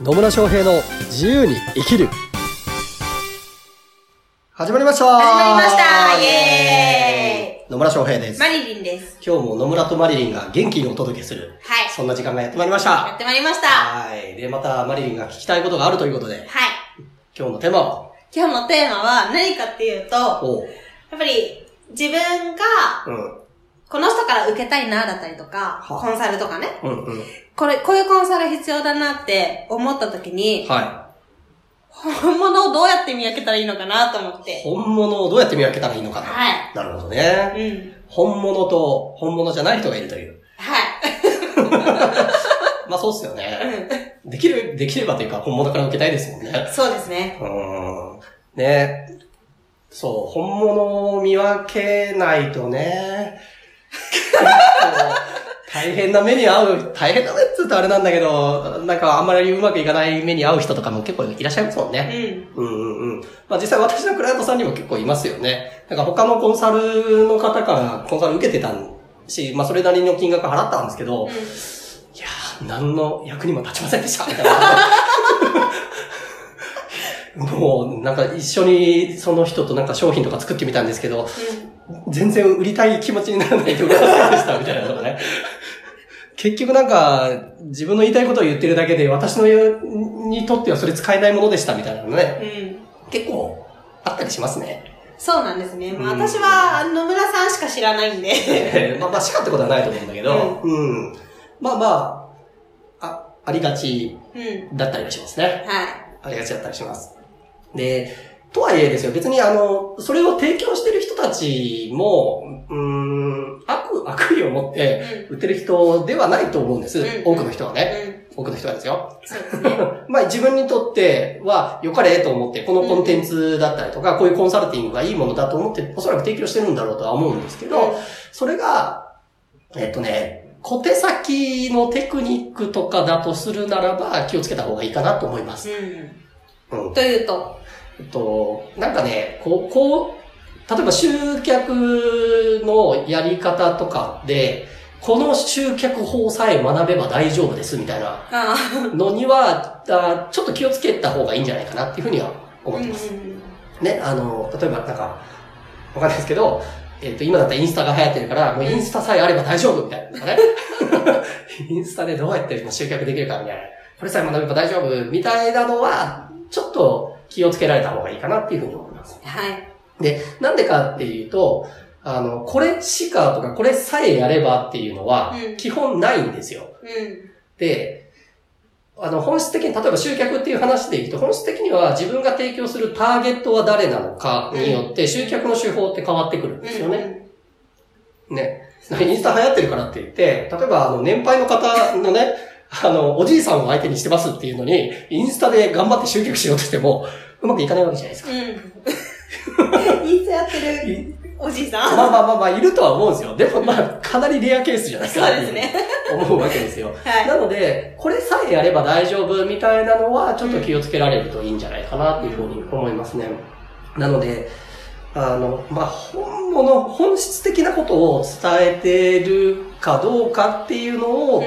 野村翔平の自由に生きる。始まりました。始まりました。イエーイ。野村翔平です。マリリンです。今日も野村とマリリンが元気にお届けする。はい。そんな時間がやってまいりました。やってまいりました。ははい。でまたマリリンが聞きたいことがあるということで。い。今日のテーマは？今日のテーマは何かっていうと、やおう。っぱり自分がうんこの人から受けたいなだったりとか、はコンサルとかね。うんうんこれ、こういうコンサル必要だなって思った時に、は本物をどうやって見分けたらいいのかなと思っいて。本物をどうやって見分けたらいいのかなはなるほどねい。うん。本物と本物じゃない人がいるというはい。まあそうっすよね。できる、できればというか本物から受けたいですもんね。そうですね。うーん。ねそう、本物を見分けないとね、大変な目に遭う、大変な目って言うとあれなんだけど、なんかあんまりうまくいかない目に遭う人とかも結構いらっしゃいますもんうね。ん。うんうんうん。まあ実際私のクライアントさんにも結構いますよね。なんか他のコンサルの方からコンサル受けてたし、まあそれなりの金額払ったんですけど、いやー、何の役にも立ちませんでした、みたいな。もう、なんか一緒にその人となんか商品とか作ってみたんですけど、全然売りたい気持ちにならないと売れませんでした、みたいなのがね。結局なんか、自分の言いたいことを言ってるだけで、私の言うにとってはそれ使えないものでした、みたいなのね。うん。うん。結構、あったりしますね。そうなんですね。まあ、うん私は野村さんしか知らないんで。え ーまあまあ、しかってことはないと思うんだけど、うん。まあまあ、あ、ありがちうん。だったりはしますね。はい。ありがちだったりします。で、とはいえですよ、別にあの、それを提供してる人たちも、うーん、悪、悪意を持って売ってる人ではないと思うんです。うん多くの人はうね。ん。多くの人はですよ。まあ自分にとっては良かれと思って、このコンテンツだったりとか、こういうコンサルティングがいいものだと思って、おそらく提供してるんだろうとは思うんですけど、それが、えっとね、小手先のテクニックとかだとするならば気をつけた方がいいかなと思います。うん。うん。というと、と、なんかね、こう、こう、例えば集客のやり方とかで、この集客法さえ学べば大丈夫ですみたいなのには、あちょっと気をつけた方がいいんじゃないかなっていうふうには思ってます。ね、あの、例えばなんか、わかんないですけど、えっ、と、今だったらインスタが流行ってるから、もうインスタさえあれば大丈夫みたいなね。インスタでどうやって集客できるかみたいな。これさえ学べば大丈夫みたいなのは、ちょっと気をつけられた方がいいかなっていうふうに思います。はい。で、なんでかっていうと、あの、これしかとか、これさえやればっていうのはうん、基本ないんですよ。うん。で、あの、本質的に、例えば集客っていう話でいくと、本質的には自分が提供するターゲットは誰なのかによって、集客の手法って変わってくるんですよね。ね。インスタ流行ってるからって言って、例えば、あの、年配の方のね、あの、おじいさんを相手にしてますっていうのに、インスタで頑張って集客しようとしても、うまくいかないわけじゃないですか。うん。インスタやってるおじいさんまあまあまあまあ、いるとは思うんですよ。でもまあ、かなりレアケースじゃないですか。そうですね。思うわけですよ。はい。なので、これさえやれば大丈夫みたいなのは、ちょっと気をつけられるといいんじゃないかなっていうふうに思いますね。なので、あの、まあ、本物、本質的なことを伝えてるかどうかっていうのを、うん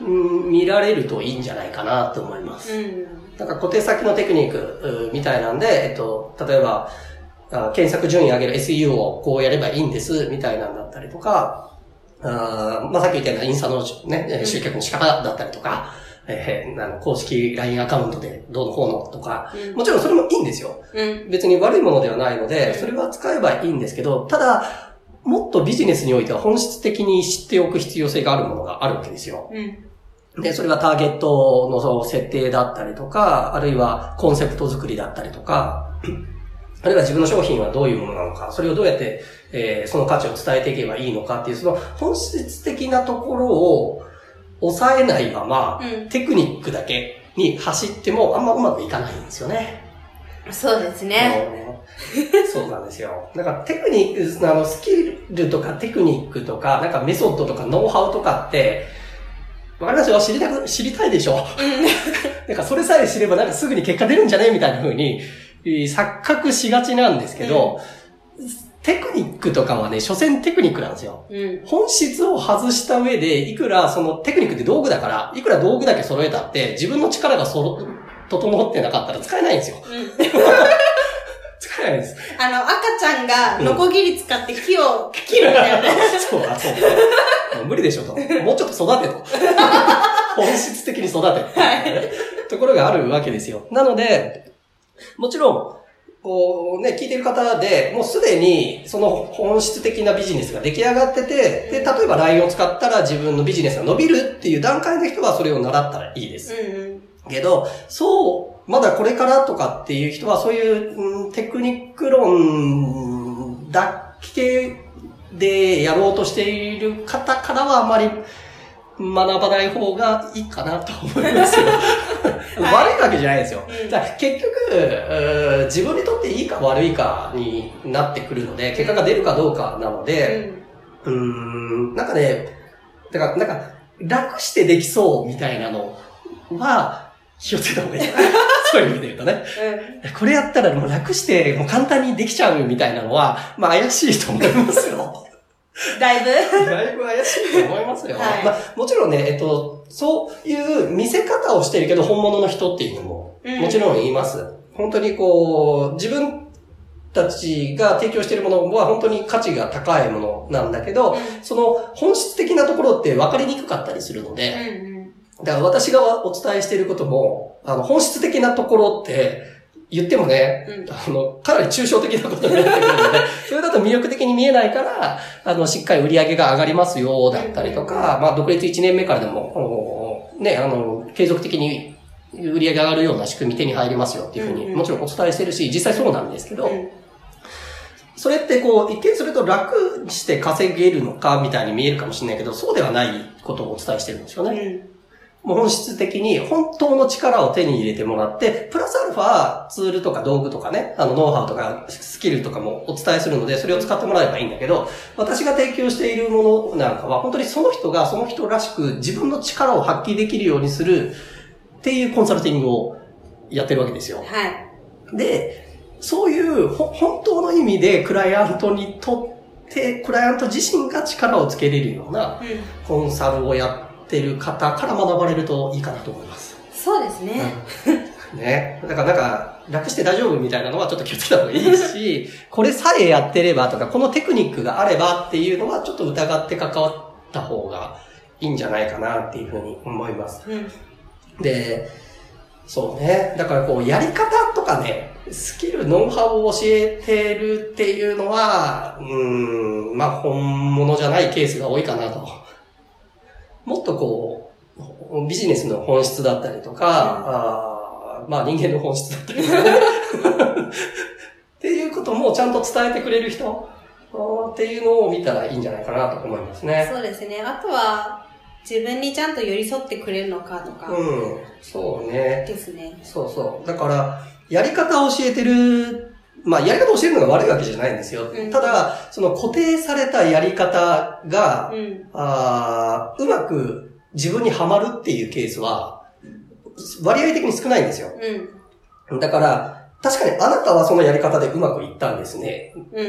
見られるといいんじゃないかなと思います。うん。なんか小手先のテクニックうみたいなんで、えっと、例えば、あ検索順位上げる SEO をこうやればいいんです、みたいなんだったりとか、あまあ、さっき言ったようなインスタのね、集客の仕方だったりとか、えーあの公式 LINE アカウントでどうのこうのとか、うんもちろんそれもいいんですよ。うん。別に悪いものではないので、うんそれは使えばいいんですけど、ただ、もっとビジネスにおいては本質的に知っておく必要性があるものがあるわけですよ。うん。で、それはターゲットのその設定だったりとか、あるいはコンセプト作りだったりとか、あるいは自分の商品はどういうものなのか、それをどうやって、えーその価値を伝えていけばいいのかっていう、その本質的なところを抑えないまま、うんテクニックだけに走ってもあんまうまくいかないんですよね。そうですね。そうなんですよ。なんかテクニック、あの、スキルとかテクニックとか、なんかメソッドとかノウハウとかって、わかりますよ知りたく、知りたいでしょ なんかそれさえ知ればなんかすぐに結果出るんじゃねみたいな風に、えー錯覚しがちなんですけど、テクニックとかはね、所詮テクニックなんですよ。うん。本質を外した上で、いくらそのテクニックって道具だから、いくら道具だけ揃えたって、自分の力がそろ、整ってなかったら使えないんですよ。うん。使えないんです。あの、赤ちゃんが、ノコギリ使って木を切るんだよね。そうだ、そうだ。無理でしょと。もうちょっと育てと。本質的に育て。はいところがあるわけですよ。なので、もちろん、こうね、聞いてる方で、もうすでにその本質的なビジネスが出来上がってて、で、例えば LINE を使ったら自分のビジネスが伸びるっていう段階の人はそれを習ったらいいです。うんけど、そう、まだこれからとかっていう人は、そういう、うんテクニック論だけでやろうとしている方からはあまり学ばない方がいいかなと思いますよ。悪いわけじゃないですよ。うんだから結局、自分にとっていいか悪いかになってくるので、結果が出るかどうかなのうで、ん。うーん、なんかね、だから、なんか、楽してできそうみたいなのは、気をつけた方がいい。そういう意味で言うとね。これやったらもう楽して、もう簡単にできちゃうみたいなのは、まあ怪しいと思いますよ。だいぶだいぶ怪しいと思いますよ。はいまあもちろんね、えっと、そういう見せ方をしてるけど本物の人っていうのも、うんもちろん言います。本当にこう、自分たちが提供しているものは本当に価値が高いものなんだけど、その本質的なところって分かりにくかったりするので、うんだから私がお伝えしていることも、あの、本質的なところって言ってもね、うん。あの、かなり抽象的なことになってくるので、それだと魅力的に見えないから、あの、しっかり売り上げが上がりますよ、だったりとか、まあ、独立1年目からでも、おね、あの、継続的に売り上げ上がるような仕組み手に入りますよっていうふうに、もちろんお伝えしてるし、実際そうなんですけど、うん。それってこう、一見すると楽して稼げるのかみたいに見えるかもしれないけど、そうではないことをお伝えしてるんですよね。うん本質的に本当の力を手に入れてもらって、プラスアルファツールとか道具とかね、あのノウハウとかスキルとかもお伝えするので、それを使ってもらえばいいんだけど、私が提供しているものなんかは、本当にその人がその人らしく自分の力を発揮できるようにするっていうコンサルティングをやってるわけですよ。はい。で、そういうほ本当の意味でクライアントにとって、クライアント自身が力をつけれるようなうんコンサルをやってる方から学ばれるといいかなと思います。そうですね。ね。だからなんか、楽して大丈夫みたいなのはちょっと気をつけた方がいいし、これさえやってればとか、このテクニックがあればっていうのはちょっと疑って関わった方がいいんじゃないかなっていうふうに思います。うん。で、そうね。だからこう、やり方とかね、スキル、ノウハウを教えてるっていうのは、うーん、まあ本物じゃないケースが多いかなと。もっとこう、ビジネスの本質だったりとか、あーまあ人間の本質だったりとかね。っていうこともちゃんと伝えてくれる人っていうのを見たらいいんじゃないかなと思いますね。そうですね。あとは、自分にちゃんと寄り添ってくれるのかとか、うん、そうね。ですね。そうそう。だから、やり方を教えてる、まあ、やり方を教えるのが悪いわけじゃないんですよ。うんただ、その固定されたやり方が、うん。あーうまく自分にはまるっていうケースは、割合的に少ないんですよ。うん。だから、確かにあなたはそのやり方でうまくいったんですね。うん。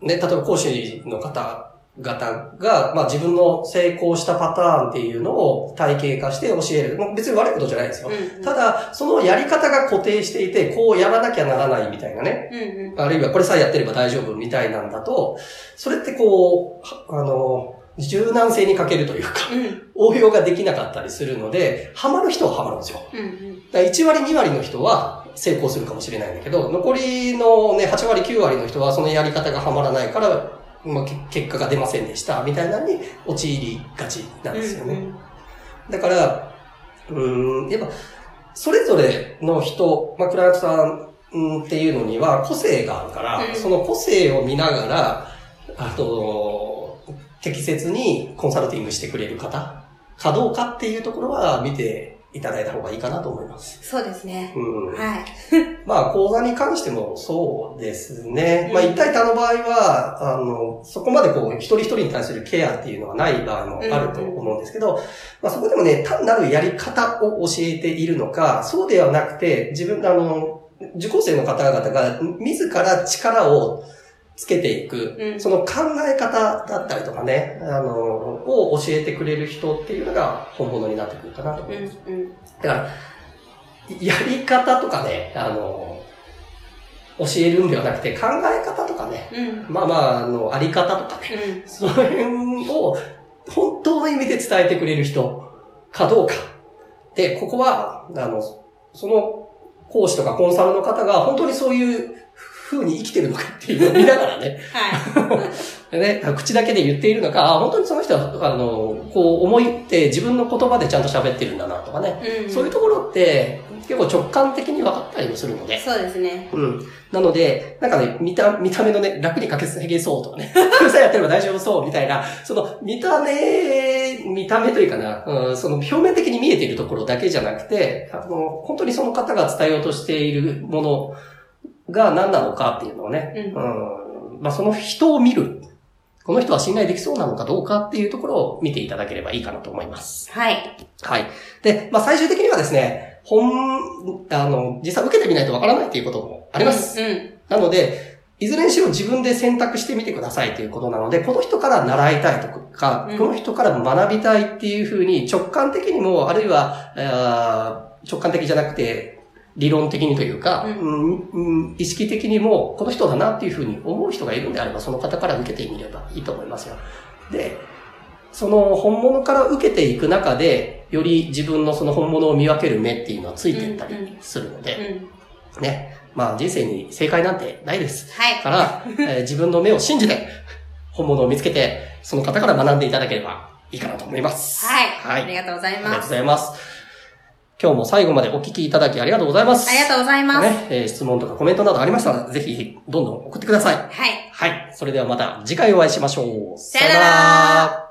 ね、例えば講師の方々が、まあ自分の成功したパターンっていうのを体系化して教える。もう別に悪いことじゃないですよ。うん。ただ、そのやり方が固定していて、こうやらなきゃならないみたいなね。うんうん。あるいはこれさえやってれば大丈夫みたいなんだと、それってこう、はあの、柔軟性に欠けるというか、うん。応用ができなかったりするので、ハマる人はハマるんですよ。うんうん。だから1割2割の人は成功するかもしれないんだけど、残りのね、8割9割の人はそのやり方がハマらないから、まあ、け結果が出ませんでした、みたいなのに陥りがちなんですよね。だから、うーん、やっぱ、それぞれの人、まあ、クライアントさんうんっていうのには個性があるから、うんその個性を見ながら、あと、適切にコンサルティングしてくれる方かどうかっていうところは見ていただいた方がいいかなと思います。そうですね。うん。はい。まあ、講座に関してもそうですね。まあ、うん一対多の場合は、あの、そこまでこう、一人一人に対するケアっていうのはない場合もあると思うんですけど、まあ、そこでもね、単なるやり方を教えているのか、そうではなくて、自分、あの、受講生の方々が自ら力を、つけていく、うんその考え方だったりとかね、あの、を教えてくれる人っていうのが本物になってくるかなと思います。うん。だから、やり方とかね、あの、教えるんではなくて考え方とかね、うん。まあまあ、あの、あり方とかね、うん。その辺を本当の意味で伝えてくれる人かどうか。で、ここは、あの、その講師とかコンサルの方が本当にそういう風に生きてるのかっていうのを見ながらね、はい。ね、口だけで言っているのか、あ本当にその人は、あの、こう思いって自分の言葉でちゃんと喋ってるんだなとかね、うん。そういうところって結構直感的に分かったりもするので、そうですね。うん。なので、なんかね、見た、見た目のね、楽にかけすげそうとかね、これさえやってれば大丈夫そうみたいな、その、見た目、見た目というかな、うん、その表面的に見えているところだけじゃなくて、あの、本当にその方が伝えようとしているものが何なのかっていうのをね、うんうん、まあその人を見る。この人は信頼できそうなのかどうかっていうところを見ていただければいいかなと思います。はい。はい。で、まあ最終的にはですね、本、あの、実際受けてみないとわからないっていうこともあります。うん。なので、いずれにしろ自分で選択してみてくださいということなので、この人から習いたいとか、うんこの人から学びたいっていうふうに直感的にも、あるいは、直感的じゃなくて、理論的にというか、ううんうん意識的にも、この人だなっていうふうに思う人がいるんであれば、その方から受けてみればいいと思いますよ。で、その本物から受けていく中で、より自分のその本物を見分ける目っていうのはついていったりするので、うん。ね。まあ人生に正解なんてないです。はい。から、えー自分の目を信じて、本物を見つけて、その方から学んでいただければいいかなと思います。はい。はい。ありがとうございありがとうます。ございます。今日も最後までお聞きいただきありがとうございます。ありがとうございます。ね、えー質問とかコメントなどありましたら、ぜひ、どんどん送ってください。はい。はい。それではまた次回お会いしましょう。さよなら